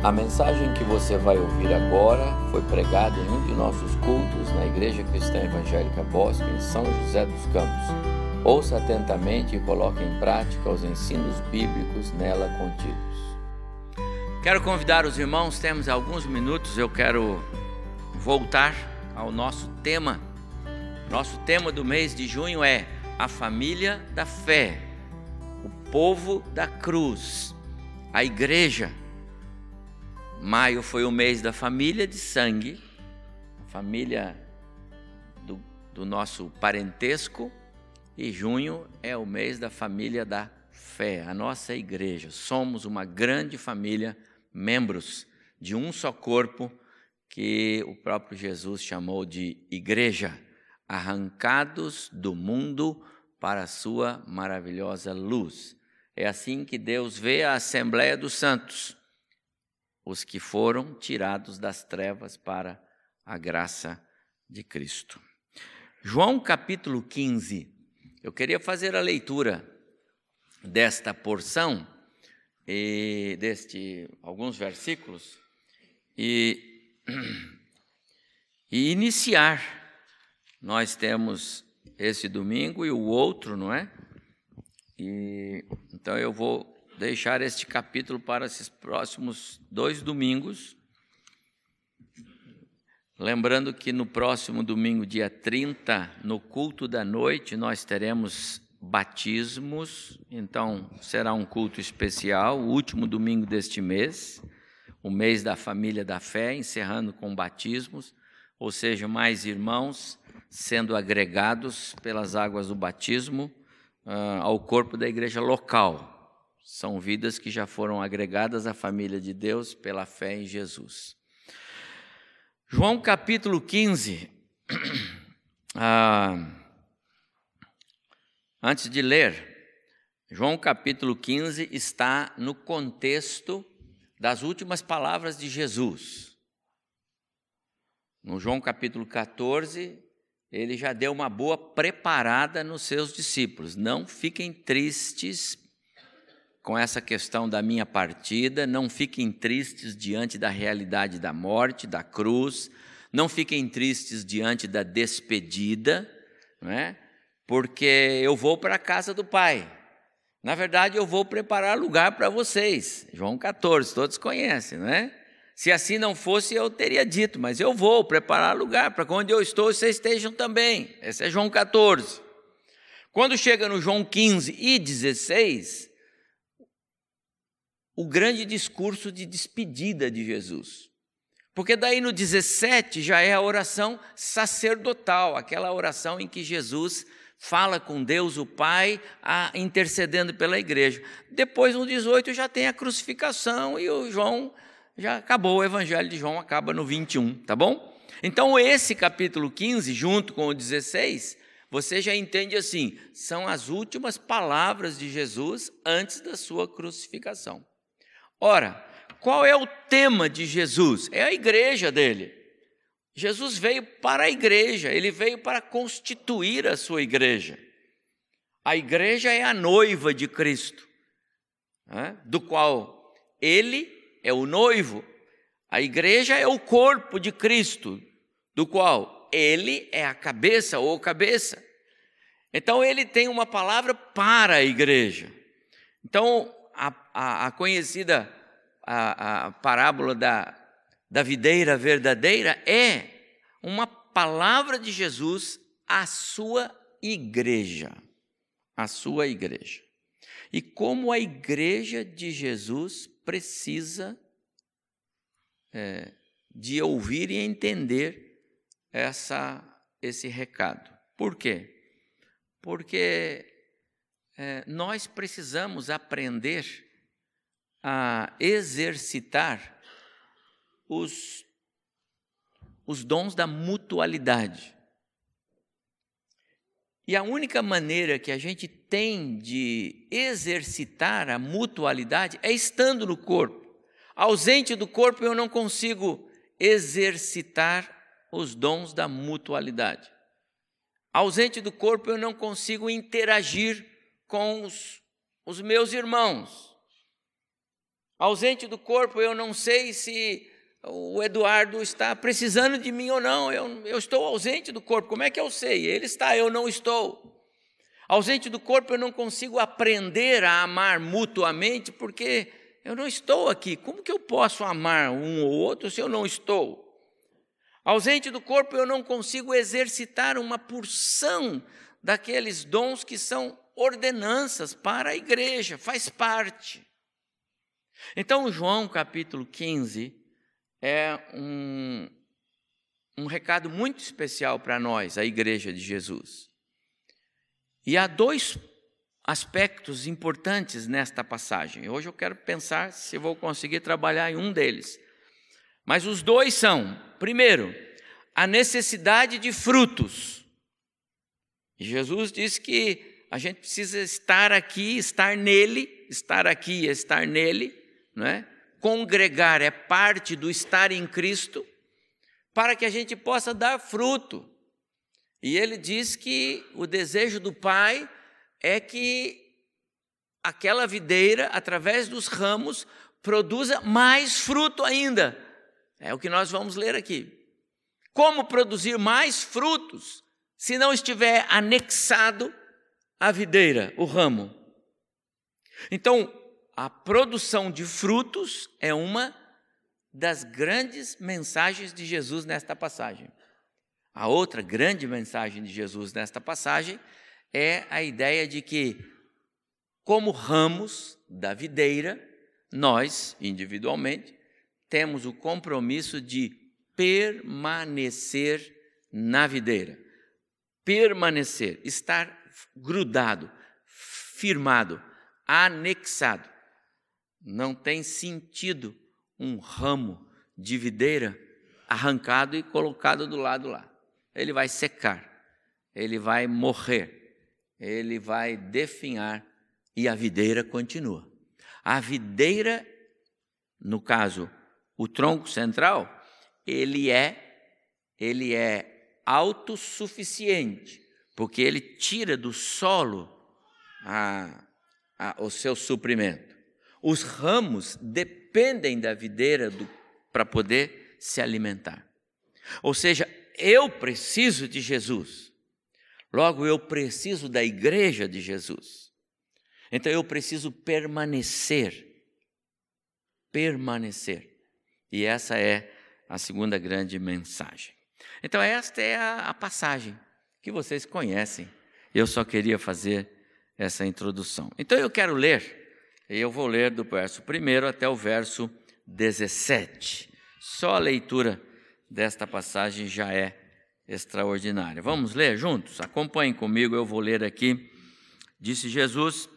A mensagem que você vai ouvir agora foi pregada em um de nossos cultos na Igreja Cristã Evangélica Bosque, em São José dos Campos. Ouça atentamente e coloque em prática os ensinos bíblicos nela contidos. Quero convidar os irmãos, temos alguns minutos, eu quero voltar ao nosso tema. Nosso tema do mês de junho é a família da fé, o povo da cruz, a igreja. Maio foi o mês da família de sangue, família do, do nosso parentesco, e junho é o mês da família da fé, a nossa igreja. Somos uma grande família, membros de um só corpo, que o próprio Jesus chamou de igreja, arrancados do mundo para a sua maravilhosa luz. É assim que Deus vê a Assembleia dos Santos os que foram tirados das trevas para a graça de Cristo. João capítulo 15. Eu queria fazer a leitura desta porção e deste alguns versículos e, e iniciar. Nós temos esse domingo e o outro, não é? E então eu vou deixar este capítulo para esses próximos dois domingos. Lembrando que no próximo domingo, dia 30, no culto da noite, nós teremos batismos, então será um culto especial, o último domingo deste mês, o mês da família da fé, encerrando com batismos, ou seja, mais irmãos sendo agregados pelas águas do batismo uh, ao corpo da igreja local. São vidas que já foram agregadas à família de Deus pela fé em Jesus. João capítulo 15. Ah, antes de ler, João capítulo 15 está no contexto das últimas palavras de Jesus. No João capítulo 14, ele já deu uma boa preparada nos seus discípulos. Não fiquem tristes com essa questão da minha partida, não fiquem tristes diante da realidade da morte, da cruz, não fiquem tristes diante da despedida, não é? porque eu vou para a casa do Pai. Na verdade, eu vou preparar lugar para vocês. João 14, todos conhecem, não é? Se assim não fosse, eu teria dito, mas eu vou preparar lugar para onde eu estou, vocês estejam também. Esse é João 14. Quando chega no João 15 e 16, o grande discurso de despedida de Jesus. Porque daí no 17 já é a oração sacerdotal, aquela oração em que Jesus fala com Deus o Pai, a, intercedendo pela igreja. Depois no 18 já tem a crucificação e o João já acabou, o evangelho de João acaba no 21, tá bom? Então esse capítulo 15 junto com o 16, você já entende assim, são as últimas palavras de Jesus antes da sua crucificação. Ora, qual é o tema de Jesus? É a igreja dele. Jesus veio para a igreja, ele veio para constituir a sua igreja. A igreja é a noiva de Cristo, né? do qual ele é o noivo. A igreja é o corpo de Cristo, do qual ele é a cabeça ou cabeça. Então ele tem uma palavra para a igreja. Então a, a, a conhecida a, a parábola da, da videira verdadeira é uma palavra de Jesus à sua igreja. À sua igreja. E como a igreja de Jesus precisa é, de ouvir e entender essa, esse recado. Por quê? Porque é, nós precisamos aprender a exercitar os, os dons da mutualidade. E a única maneira que a gente tem de exercitar a mutualidade é estando no corpo. Ausente do corpo, eu não consigo exercitar os dons da mutualidade. Ausente do corpo, eu não consigo interagir com os, os meus irmãos. Ausente do corpo, eu não sei se o Eduardo está precisando de mim ou não. Eu, eu estou ausente do corpo. Como é que eu sei? Ele está, eu não estou. Ausente do corpo, eu não consigo aprender a amar mutuamente porque eu não estou aqui. Como que eu posso amar um ou outro se eu não estou? Ausente do corpo, eu não consigo exercitar uma porção daqueles dons que são ordenanças para a igreja, faz parte. Então, João capítulo 15 é um, um recado muito especial para nós, a igreja de Jesus. E há dois aspectos importantes nesta passagem. Hoje eu quero pensar se vou conseguir trabalhar em um deles. Mas os dois são, primeiro, a necessidade de frutos. Jesus disse que a gente precisa estar aqui, estar nele, estar aqui, estar nele, não é? Congregar é parte do estar em Cristo, para que a gente possa dar fruto. E ele diz que o desejo do Pai é que aquela videira, através dos ramos, produza mais fruto ainda. É o que nós vamos ler aqui. Como produzir mais frutos se não estiver anexado à videira, o ramo? Então, a produção de frutos é uma das grandes mensagens de Jesus nesta passagem. A outra grande mensagem de Jesus nesta passagem é a ideia de que, como ramos da videira, nós, individualmente, temos o compromisso de permanecer na videira. Permanecer, estar grudado, firmado, anexado. Não tem sentido um ramo de videira arrancado e colocado do lado lá ele vai secar, ele vai morrer, ele vai definhar e a videira continua. A videira, no caso, o tronco central, ele é ele é autossuficiente, porque ele tira do solo a, a, o seu suprimento. Os ramos dependem da videira para poder se alimentar. Ou seja, eu preciso de Jesus. Logo, eu preciso da igreja de Jesus. Então, eu preciso permanecer. Permanecer. E essa é a segunda grande mensagem. Então, esta é a, a passagem que vocês conhecem. Eu só queria fazer essa introdução. Então, eu quero ler, e eu vou ler do verso 1 até o verso 17. Só a leitura desta passagem já é extraordinária. Vamos ler juntos? Acompanhem comigo, eu vou ler aqui. Disse Jesus: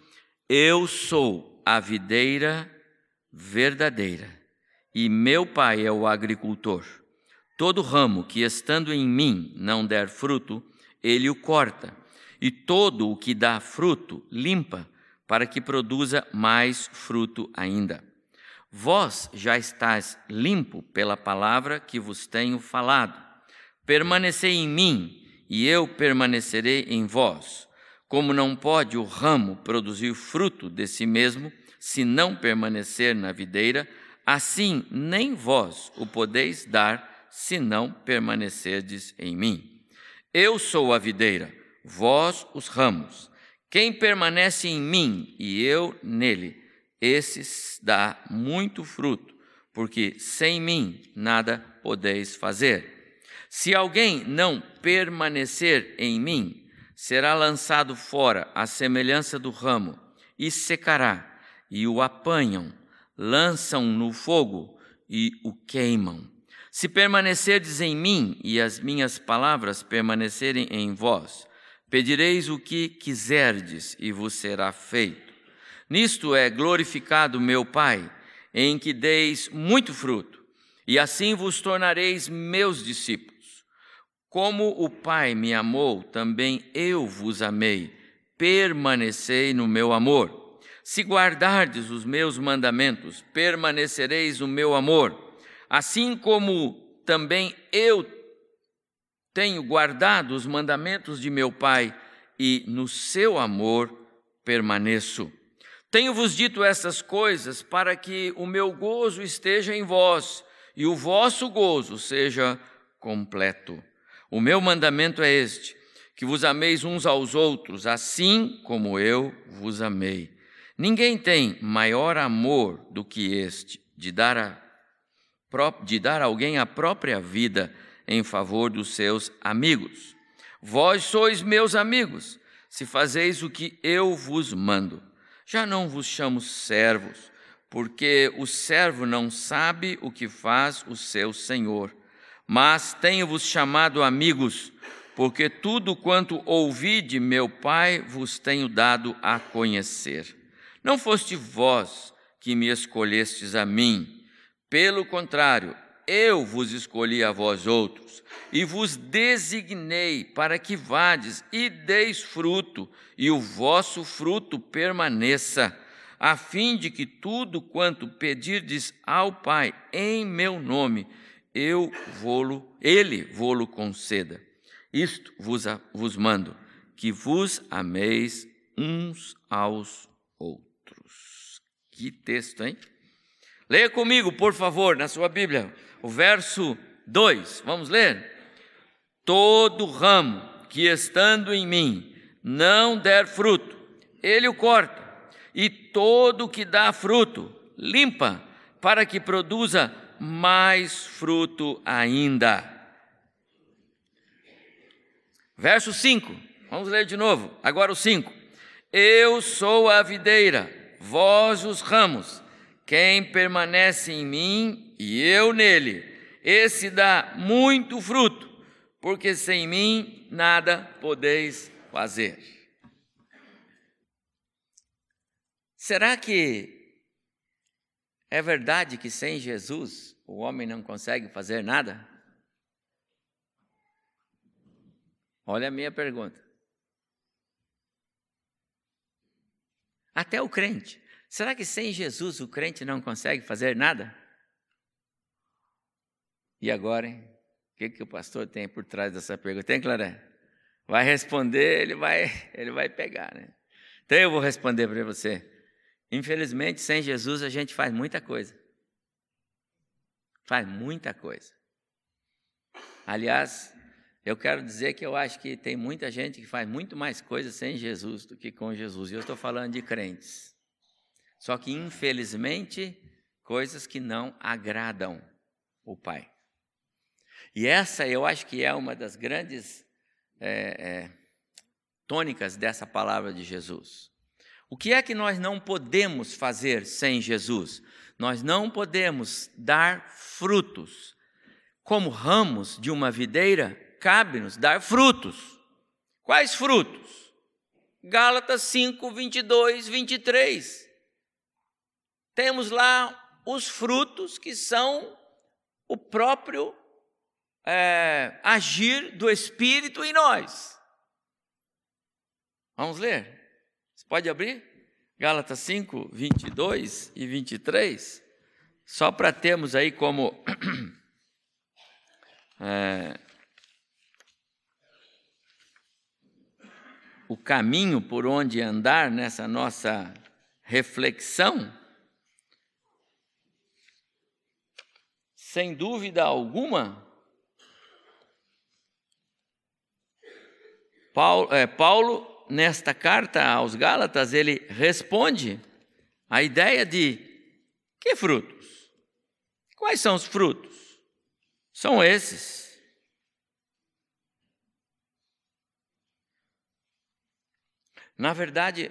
Eu sou a videira verdadeira, e meu Pai é o agricultor. Todo ramo que estando em mim não der fruto, ele o corta, e todo o que dá fruto limpa, para que produza mais fruto ainda. Vós já estáis limpo pela palavra que vos tenho falado. Permanecei em mim, e eu permanecerei em vós. Como não pode o ramo produzir fruto de si mesmo, se não permanecer na videira, assim nem vós o podeis dar, se não permanecerdes em mim. Eu sou a videira, vós os ramos. Quem permanece em mim e eu nele, esses dá muito fruto, porque sem mim nada podeis fazer. Se alguém não permanecer em mim, será lançado fora à semelhança do ramo e secará, e o apanham, lançam no fogo e o queimam. Se permanecerdes em mim e as minhas palavras permanecerem em vós, pedireis o que quiserdes e vos será feito. Nisto é glorificado meu Pai, em que deis muito fruto, e assim vos tornareis meus discípulos. Como o Pai me amou, também eu vos amei. Permanecei no meu amor. Se guardardes os meus mandamentos, permanecereis no meu amor, assim como também eu tenho guardado os mandamentos de meu Pai, e no seu amor permaneço. Tenho-vos dito essas coisas para que o meu gozo esteja em vós e o vosso gozo seja completo. O meu mandamento é este: que vos ameis uns aos outros, assim como eu vos amei. Ninguém tem maior amor do que este, de dar a de dar alguém a própria vida em favor dos seus amigos. Vós sois meus amigos, se fazeis o que eu vos mando. Já não vos chamo servos, porque o servo não sabe o que faz o seu senhor. Mas tenho-vos chamado amigos, porque tudo quanto ouvi de meu Pai vos tenho dado a conhecer. Não foste vós que me escolhestes a mim, pelo contrário, eu vos escolhi a vós outros e vos designei para que vades e deis fruto, e o vosso fruto permaneça, a fim de que tudo quanto pedirdes ao Pai em meu nome, eu vou ele vou-lo conceda. Isto vos, vos mando, que vos ameis uns aos outros. Que texto, hein? Leia comigo, por favor, na sua Bíblia, o verso 2. Vamos ler? Todo ramo que estando em mim não der fruto, ele o corta, e todo que dá fruto, limpa, para que produza mais fruto ainda. Verso 5, vamos ler de novo, agora o 5. Eu sou a videira, vós os ramos. Quem permanece em mim e eu nele, esse dá muito fruto, porque sem mim nada podeis fazer. Será que é verdade que sem Jesus o homem não consegue fazer nada? Olha a minha pergunta. Até o crente. Será que sem Jesus o crente não consegue fazer nada? E agora, hein? O que, que o pastor tem por trás dessa pergunta? Tem, Claré? Vai responder, ele vai, ele vai pegar, né? Então eu vou responder para você. Infelizmente, sem Jesus a gente faz muita coisa. Faz muita coisa. Aliás, eu quero dizer que eu acho que tem muita gente que faz muito mais coisa sem Jesus do que com Jesus. E eu estou falando de crentes. Só que, infelizmente, coisas que não agradam o Pai. E essa eu acho que é uma das grandes é, é, tônicas dessa palavra de Jesus. O que é que nós não podemos fazer sem Jesus? Nós não podemos dar frutos. Como ramos de uma videira, cabe-nos dar frutos. Quais frutos? Gálatas 5, 22, 23 temos lá os frutos que são o próprio é, agir do Espírito em nós. Vamos ler? Você pode abrir? Gálatas 5, 22 e 23. Só para termos aí como. É, o caminho por onde andar nessa nossa reflexão. Sem dúvida alguma, Paulo, é, Paulo, nesta carta aos Gálatas, ele responde a ideia de que frutos? Quais são os frutos? São esses. Na verdade,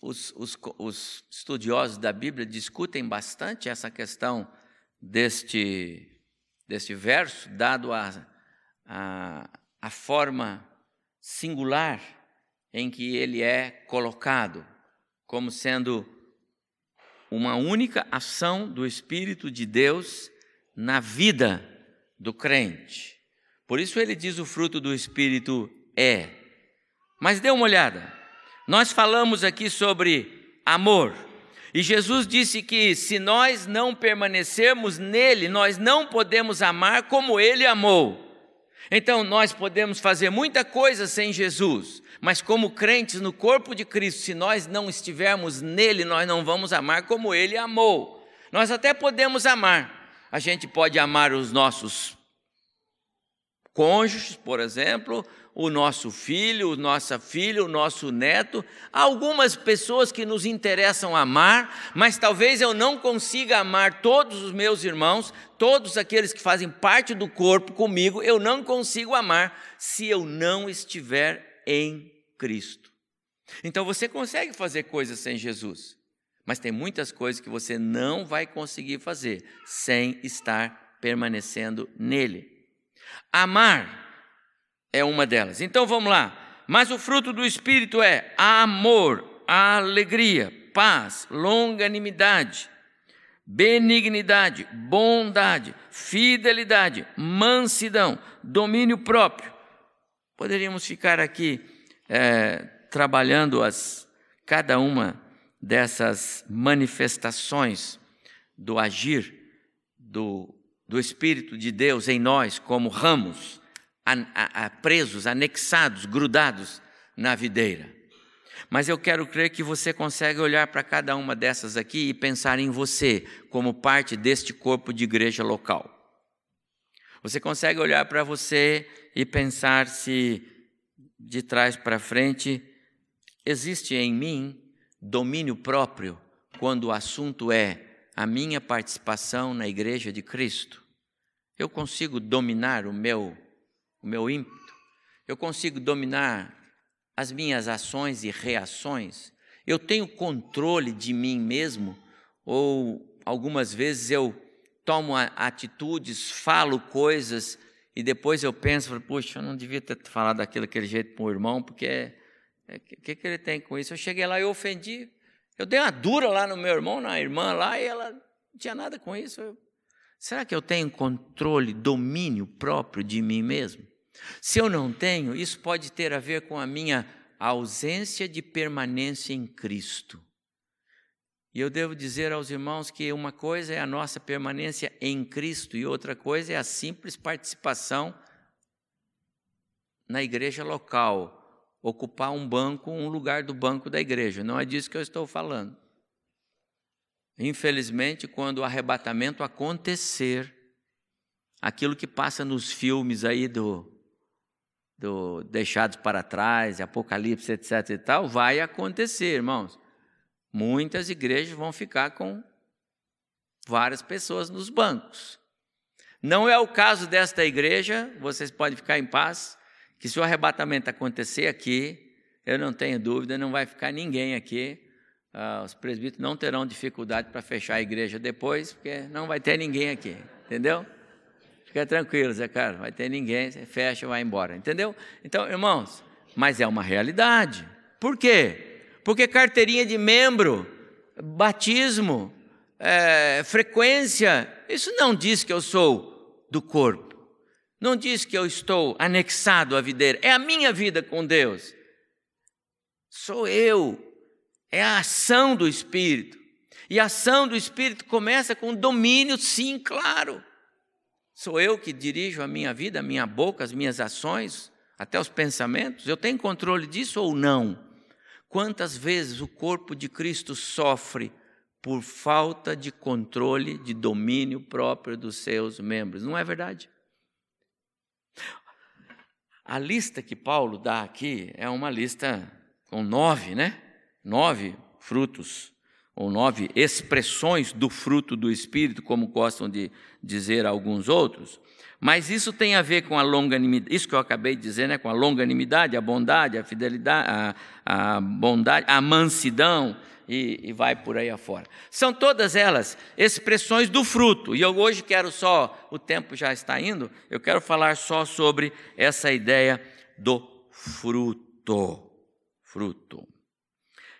os, os, os estudiosos da Bíblia discutem bastante essa questão deste, deste verso, dado a, a, a forma singular em que ele é colocado, como sendo uma única ação do Espírito de Deus na vida do crente. Por isso ele diz o fruto do Espírito é. Mas dê uma olhada. Nós falamos aqui sobre amor. E Jesus disse que se nós não permanecermos nele, nós não podemos amar como ele amou. Então, nós podemos fazer muita coisa sem Jesus, mas como crentes no corpo de Cristo, se nós não estivermos nele, nós não vamos amar como ele amou. Nós até podemos amar. A gente pode amar os nossos cônjuges, por exemplo, o nosso filho, nossa filha, o nosso neto. Algumas pessoas que nos interessam amar, mas talvez eu não consiga amar todos os meus irmãos, todos aqueles que fazem parte do corpo comigo, eu não consigo amar se eu não estiver em Cristo. Então você consegue fazer coisas sem Jesus, mas tem muitas coisas que você não vai conseguir fazer sem estar permanecendo nele. Amar é uma delas. Então vamos lá. Mas o fruto do Espírito é amor, alegria, paz, longanimidade, benignidade, bondade, fidelidade, mansidão, domínio próprio. Poderíamos ficar aqui é, trabalhando as, cada uma dessas manifestações do agir do, do Espírito de Deus em nós como ramos a, a, presos, anexados, grudados na videira. Mas eu quero crer que você consegue olhar para cada uma dessas aqui e pensar em você como parte deste corpo de igreja local. Você consegue olhar para você e pensar se de trás para frente existe em mim domínio próprio quando o assunto é a minha participação na igreja de Cristo. Eu consigo dominar o meu o meu ímpeto, eu consigo dominar as minhas ações e reações, eu tenho controle de mim mesmo, ou algumas vezes eu tomo atitudes, falo coisas e depois eu penso, puxa, eu não devia ter falado daquilo daquele jeito para o irmão, porque o é, que, que ele tem com isso? Eu cheguei lá e ofendi, eu dei uma dura lá no meu irmão, na irmã lá, e ela não tinha nada com isso. Eu, será que eu tenho controle, domínio próprio de mim mesmo? Se eu não tenho, isso pode ter a ver com a minha ausência de permanência em Cristo. E eu devo dizer aos irmãos que uma coisa é a nossa permanência em Cristo e outra coisa é a simples participação na igreja local, ocupar um banco, um lugar do banco da igreja. Não é disso que eu estou falando. Infelizmente, quando o arrebatamento acontecer, aquilo que passa nos filmes aí do do deixados para trás, Apocalipse, etc. e tal, vai acontecer, irmãos. Muitas igrejas vão ficar com várias pessoas nos bancos. Não é o caso desta igreja, vocês podem ficar em paz, que se o arrebatamento acontecer aqui, eu não tenho dúvida, não vai ficar ninguém aqui. Uh, os presbíteros não terão dificuldade para fechar a igreja depois, porque não vai ter ninguém aqui, entendeu? Fica tranquilo, Zé Carlos, vai ter ninguém, você fecha e vai embora, entendeu? Então, irmãos, mas é uma realidade. Por quê? Porque carteirinha de membro, batismo, é, frequência, isso não diz que eu sou do corpo. Não diz que eu estou anexado à videira. É a minha vida com Deus. Sou eu. É a ação do Espírito. E a ação do Espírito começa com domínio, sim, claro. Sou eu que dirijo a minha vida, a minha boca, as minhas ações, até os pensamentos? Eu tenho controle disso ou não? Quantas vezes o corpo de Cristo sofre por falta de controle, de domínio próprio dos seus membros? Não é verdade? A lista que Paulo dá aqui é uma lista com nove, né? Nove frutos ou nove expressões do fruto do Espírito, como gostam de dizer alguns outros, mas isso tem a ver com a longanimidade, isso que eu acabei de dizer, né, com a longanimidade, a bondade, a fidelidade, a, a bondade, a mansidão, e, e, vai por aí afora. São todas elas expressões do fruto, e eu hoje quero só, o tempo já está indo, eu quero falar só sobre essa ideia do fruto. Fruto.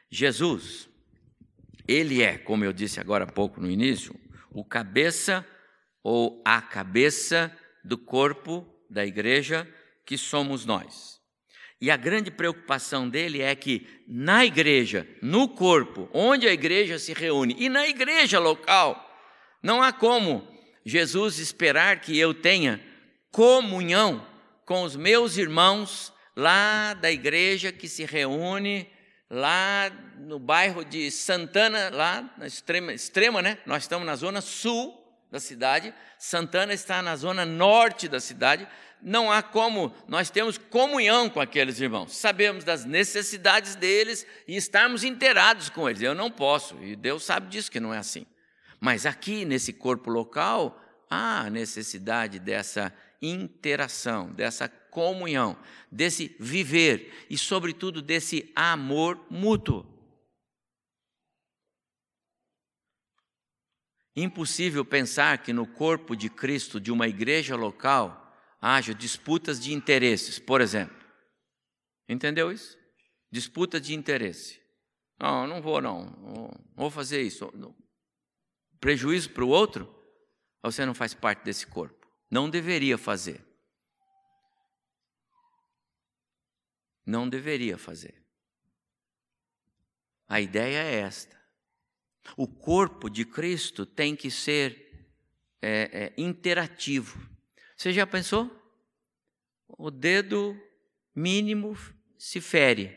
Jesus, ele é, como eu disse agora há pouco no início, o cabeça ou a cabeça do corpo da igreja que somos nós. E a grande preocupação dele é que na igreja, no corpo, onde a igreja se reúne, e na igreja local, não há como Jesus esperar que eu tenha comunhão com os meus irmãos lá da igreja que se reúne lá no bairro de Santana, lá na extrema, extrema, né? Nós estamos na zona sul da cidade, Santana está na zona norte da cidade. Não há como nós temos comunhão com aqueles irmãos. Sabemos das necessidades deles e estarmos inteirados com eles. Eu não posso, e Deus sabe disso que não é assim. Mas aqui nesse corpo local há necessidade dessa interação, dessa comunhão, desse viver e, sobretudo, desse amor mútuo. Impossível pensar que no corpo de Cristo de uma igreja local haja disputas de interesses, por exemplo. Entendeu isso? Disputa de interesse. Não, não vou não, não vou fazer isso. Prejuízo para o outro? Você não faz parte desse corpo. Não deveria fazer. Não deveria fazer. A ideia é esta. O corpo de Cristo tem que ser é, é, interativo. Você já pensou? O dedo mínimo se fere.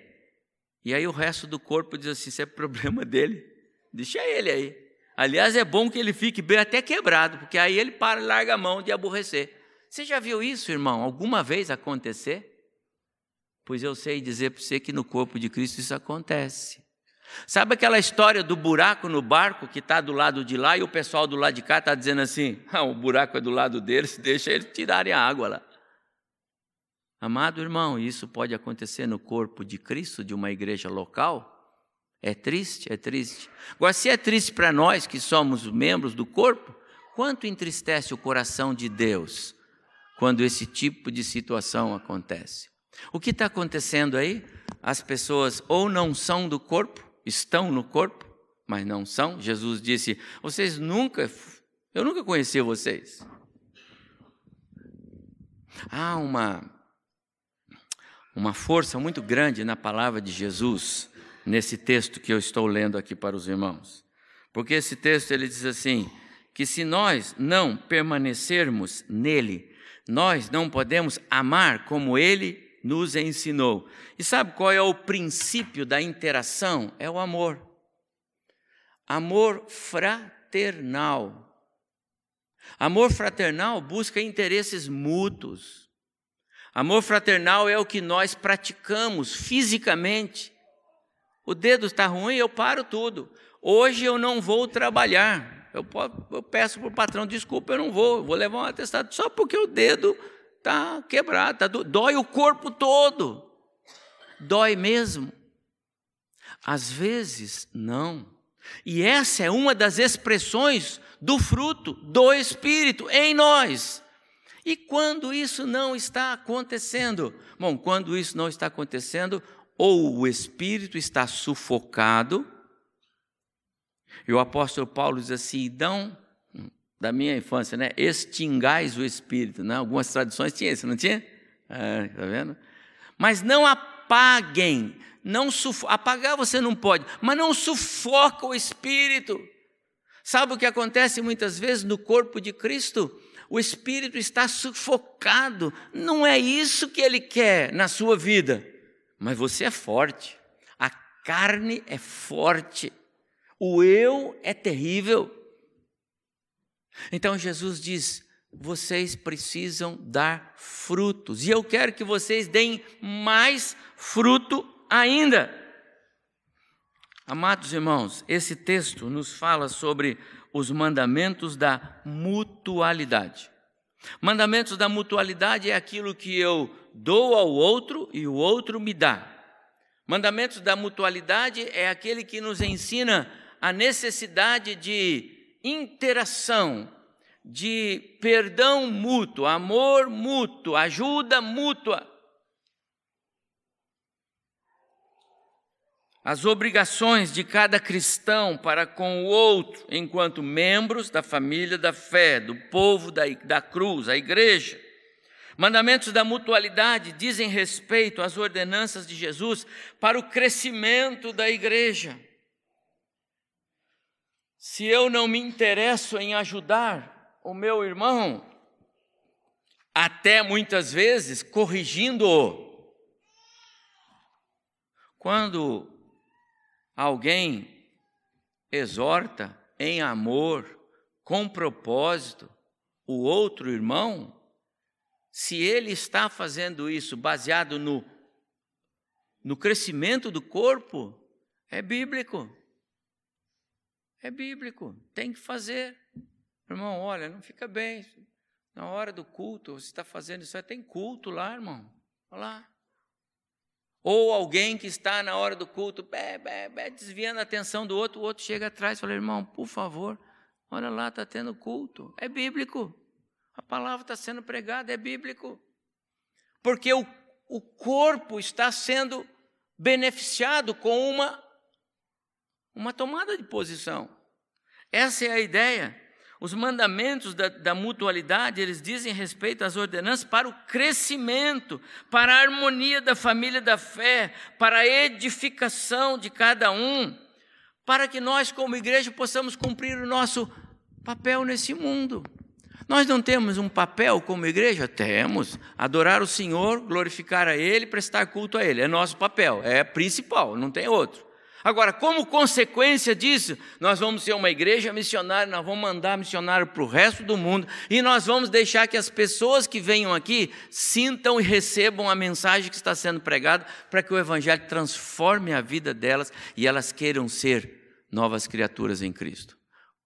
E aí o resto do corpo diz assim: isso é problema dele. Deixa ele aí. Aliás, é bom que ele fique bem até quebrado, porque aí ele para e larga a mão de aborrecer. Você já viu isso, irmão, alguma vez acontecer? Pois eu sei dizer para você que no corpo de Cristo isso acontece. Sabe aquela história do buraco no barco que está do lado de lá e o pessoal do lado de cá está dizendo assim: ah, o buraco é do lado deles, deixa eles tirarem a água lá. Amado irmão, isso pode acontecer no corpo de Cristo, de uma igreja local? É triste? É triste. Agora, se é triste para nós que somos membros do corpo, quanto entristece o coração de Deus quando esse tipo de situação acontece? O que está acontecendo aí? As pessoas ou não são do corpo, estão no corpo, mas não são. Jesus disse: Vocês nunca, eu nunca conheci vocês. Há uma, uma força muito grande na palavra de Jesus, nesse texto que eu estou lendo aqui para os irmãos. Porque esse texto ele diz assim: que se nós não permanecermos nele, nós não podemos amar como ele nos ensinou. E sabe qual é o princípio da interação? É o amor. Amor fraternal. Amor fraternal busca interesses mútuos. Amor fraternal é o que nós praticamos fisicamente. O dedo está ruim, eu paro tudo. Hoje eu não vou trabalhar. Eu, peço para o patrão, desculpa, eu não vou, vou levar um atestado só porque o dedo está quebrado, tá dói o corpo todo. Dói mesmo. Às vezes, não. E essa é uma das expressões do fruto do Espírito em nós. E quando isso não está acontecendo? Bom, quando isso não está acontecendo, ou o Espírito está sufocado, e o apóstolo Paulo diz assim: não da minha infância, né? Extingais o espírito, né? Algumas tradições tinham isso, não tinha? É, tá vendo? Mas não apaguem, não sufo... apagar você não pode, mas não sufoca o espírito. Sabe o que acontece muitas vezes no corpo de Cristo? O espírito está sufocado. Não é isso que ele quer na sua vida. Mas você é forte. A carne é forte. O eu é terrível. Então Jesus diz: vocês precisam dar frutos, e eu quero que vocês deem mais fruto ainda. Amados irmãos, esse texto nos fala sobre os mandamentos da mutualidade. Mandamentos da mutualidade é aquilo que eu dou ao outro e o outro me dá. Mandamentos da mutualidade é aquele que nos ensina a necessidade de interação, de perdão mútuo, amor mútuo, ajuda mútua. As obrigações de cada cristão para com o outro, enquanto membros da família da fé, do povo da, da cruz, a igreja. Mandamentos da mutualidade dizem respeito às ordenanças de Jesus para o crescimento da igreja. Se eu não me interesso em ajudar o meu irmão, até muitas vezes corrigindo-o. Quando alguém exorta em amor, com propósito, o outro irmão, se ele está fazendo isso baseado no, no crescimento do corpo, é bíblico. É bíblico, tem que fazer. Irmão, olha, não fica bem. Na hora do culto, você está fazendo isso, tem culto lá, irmão. Olha lá. Ou alguém que está na hora do culto, bé, bé, bé, desviando a atenção do outro, o outro chega atrás e fala, irmão, por favor, olha lá, está tendo culto. É bíblico. A palavra está sendo pregada, é bíblico. Porque o, o corpo está sendo beneficiado com uma, uma tomada de posição. Essa é a ideia. Os mandamentos da, da, mutualidade, eles dizem respeito às ordenanças para o crescimento, para a harmonia da família da fé, para a edificação de cada um, para que nós, como igreja, possamos cumprir o nosso papel nesse mundo. Nós não temos um papel como igreja? Temos. Adorar o Senhor, glorificar a Ele, prestar culto a Ele. É nosso papel, é principal, não tem outro. Agora, como consequência disso, nós vamos ser uma igreja missionária, nós vamos mandar missionário para o resto do mundo e nós vamos deixar que as pessoas que venham aqui sintam e recebam a mensagem que está sendo pregada para que o Evangelho transforme a vida delas e elas queiram ser novas criaturas em Cristo.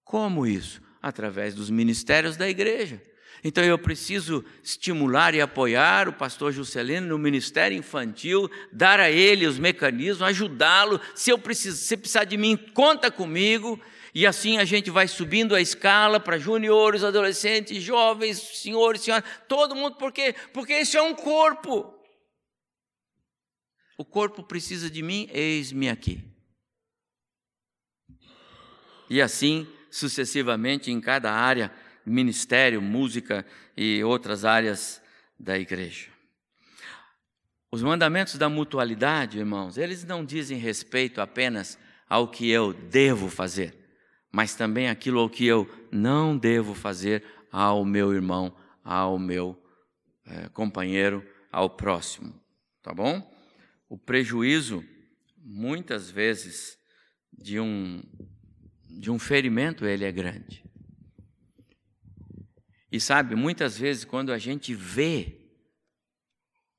Como isso? Através dos ministérios da igreja. Então eu preciso estimular e apoiar o pastor Juscelino no ministério infantil, dar a ele os mecanismos, ajudá-lo. Se eu precisar, se precisar de mim, conta comigo. E assim a gente vai subindo a escala para juniores, adolescentes, jovens, senhores, senhoras, todo mundo, por quê? Porque isso é um corpo. O corpo precisa de mim, eis-me aqui. E assim sucessivamente em cada área ministério, música e outras áreas da igreja. Os mandamentos da mutualidade, irmãos, eles não dizem respeito apenas ao que eu devo fazer, mas também aquilo ao que eu não devo fazer ao meu irmão, ao meu é, companheiro, ao próximo. Tá bom? O prejuízo, muitas vezes, de um, de um ferimento, ele é grande. E sabe, muitas vezes quando a gente vê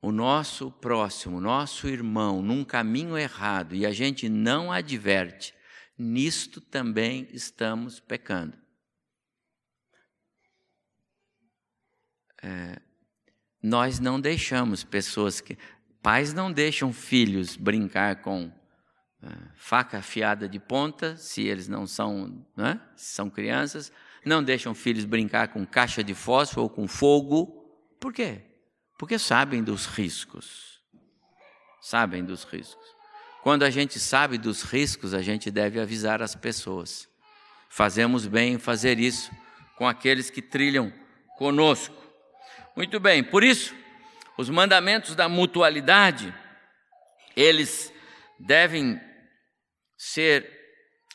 o nosso próximo, nosso irmão, num caminho errado e a gente não adverte, nisto também estamos pecando. É, nós não deixamos pessoas que. Pais não deixam filhos brincar com é, faca afiada de ponta, se eles não são, né, são crianças, não deixam filhos brincar com caixa de fósforo ou com fogo. Por quê? Porque sabem dos riscos. Sabem dos riscos. Quando a gente sabe dos riscos, a gente deve avisar as pessoas. Fazemos bem em fazer isso com aqueles que trilham conosco. Muito bem, por isso, os mandamentos da mutualidade, eles devem ser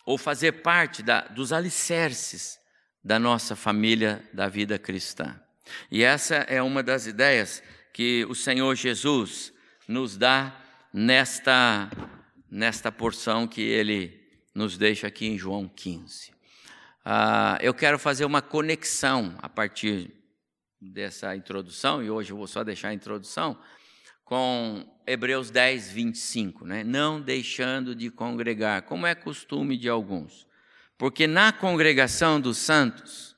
ou fazer parte da, dos alicerces da nossa família da vida cristã. E essa é uma das ideias que o Senhor Jesus nos dá nesta, nesta porção que ele nos deixa aqui em João 15. Ah, eu quero fazer uma conexão a partir dessa introdução, e hoje eu vou só deixar a introdução, com Hebreus 10, 25, né? não deixando de congregar, como é costume de alguns porque na congregação dos santos,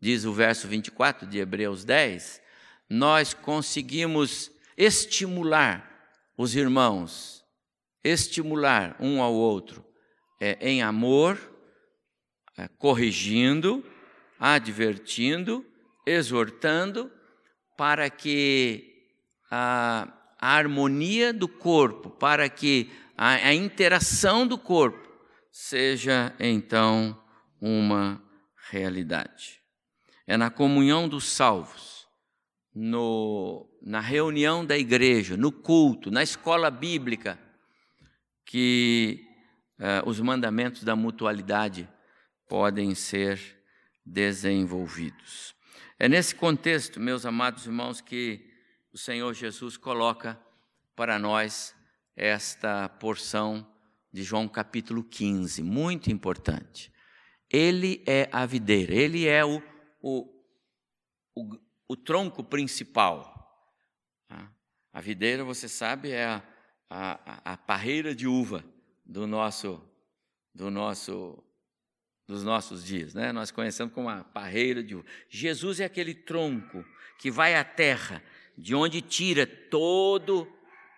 diz o verso 24 de Hebreus 10, nós conseguimos estimular os irmãos, estimular um ao outro é, em amor, é, corrigindo, advertindo, exortando, para que a, a harmonia do corpo, para que a, a interação do corpo seja então uma realidade. É na comunhão dos salvos, no, na reunião da igreja, no culto, na escola bíblica, que uh, os mandamentos da mutualidade podem ser desenvolvidos. É nesse contexto, meus amados irmãos, que o Senhor Jesus coloca para nós esta porção de João capítulo 15, muito importante. Ele é a videira, ele é o, o, o, o tronco principal. Tá? A videira, você sabe, é a, a, a parreira de uva do nosso, do nosso, dos nossos dias. Né? Nós conhecemos como a parreira de uva. Jesus é aquele tronco que vai à terra, de onde tira todo,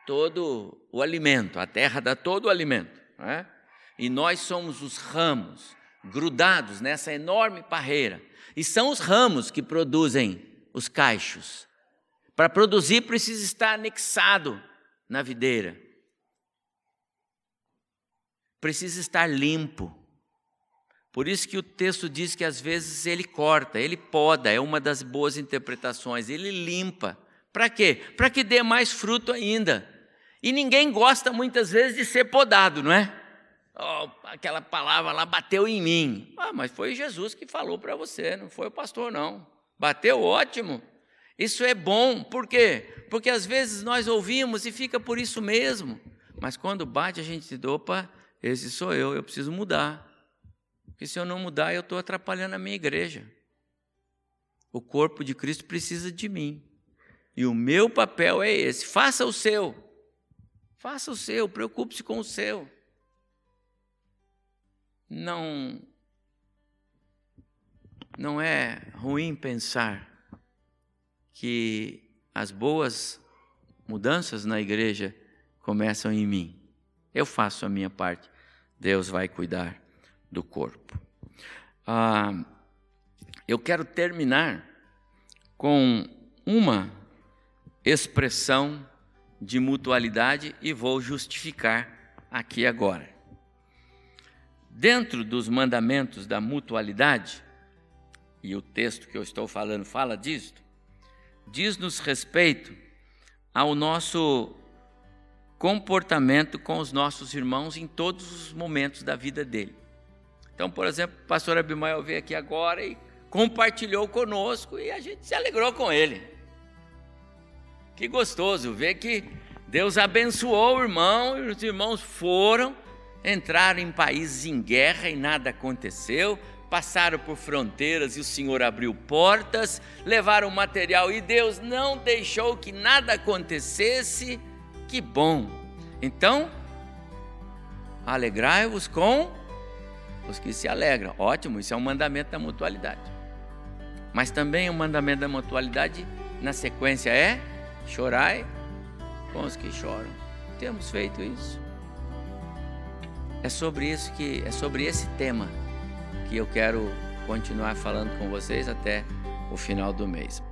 todo o alimento. A terra dá todo o alimento. Né? E nós somos os ramos grudados nessa enorme parreira. E são os ramos que produzem os cachos. Para produzir, precisa estar anexado na videira. Precisa estar limpo. Por isso que o texto diz que às vezes ele corta, ele poda, é uma das boas interpretações, ele limpa. Para quê? Para que dê mais fruto ainda. E ninguém gosta muitas vezes de ser podado, não é? Oh, aquela palavra lá bateu em mim. Ah, mas foi Jesus que falou para você, não foi o pastor, não. Bateu ótimo. Isso é bom, por quê? Porque às vezes nós ouvimos e fica por isso mesmo. Mas quando bate, a gente diz: opa, esse sou eu, eu preciso mudar. Porque se eu não mudar, eu estou atrapalhando a minha igreja. O corpo de Cristo precisa de mim. E o meu papel é esse: faça o seu. Faça o seu, preocupe-se com o seu. Não não é ruim pensar que as boas mudanças na igreja começam em mim. Eu faço a minha parte, Deus vai cuidar do corpo. Ah, eu quero terminar com uma expressão de mutualidade e vou justificar aqui agora. Dentro dos mandamentos da mutualidade, e o texto que eu estou falando fala disto, diz-nos respeito ao nosso comportamento com os nossos irmãos em todos os momentos da vida dele. Então, por exemplo, o pastor Abimael veio aqui agora e compartilhou conosco e a gente se alegrou com ele. Que gostoso ver que Deus abençoou o irmão e os irmãos foram, entraram em países em guerra e nada aconteceu, passaram por fronteiras e o Senhor abriu portas, levaram material e Deus não deixou que nada acontecesse. Que bom! Então, alegrai-vos com os que se alegram. Ótimo, isso é um mandamento da mutualidade. Mas também o um mandamento da mutualidade, na sequência, é chorai com os que choram. Temos feito isso. É sobre isso que é sobre esse tema que eu quero continuar falando com vocês até o final do mês.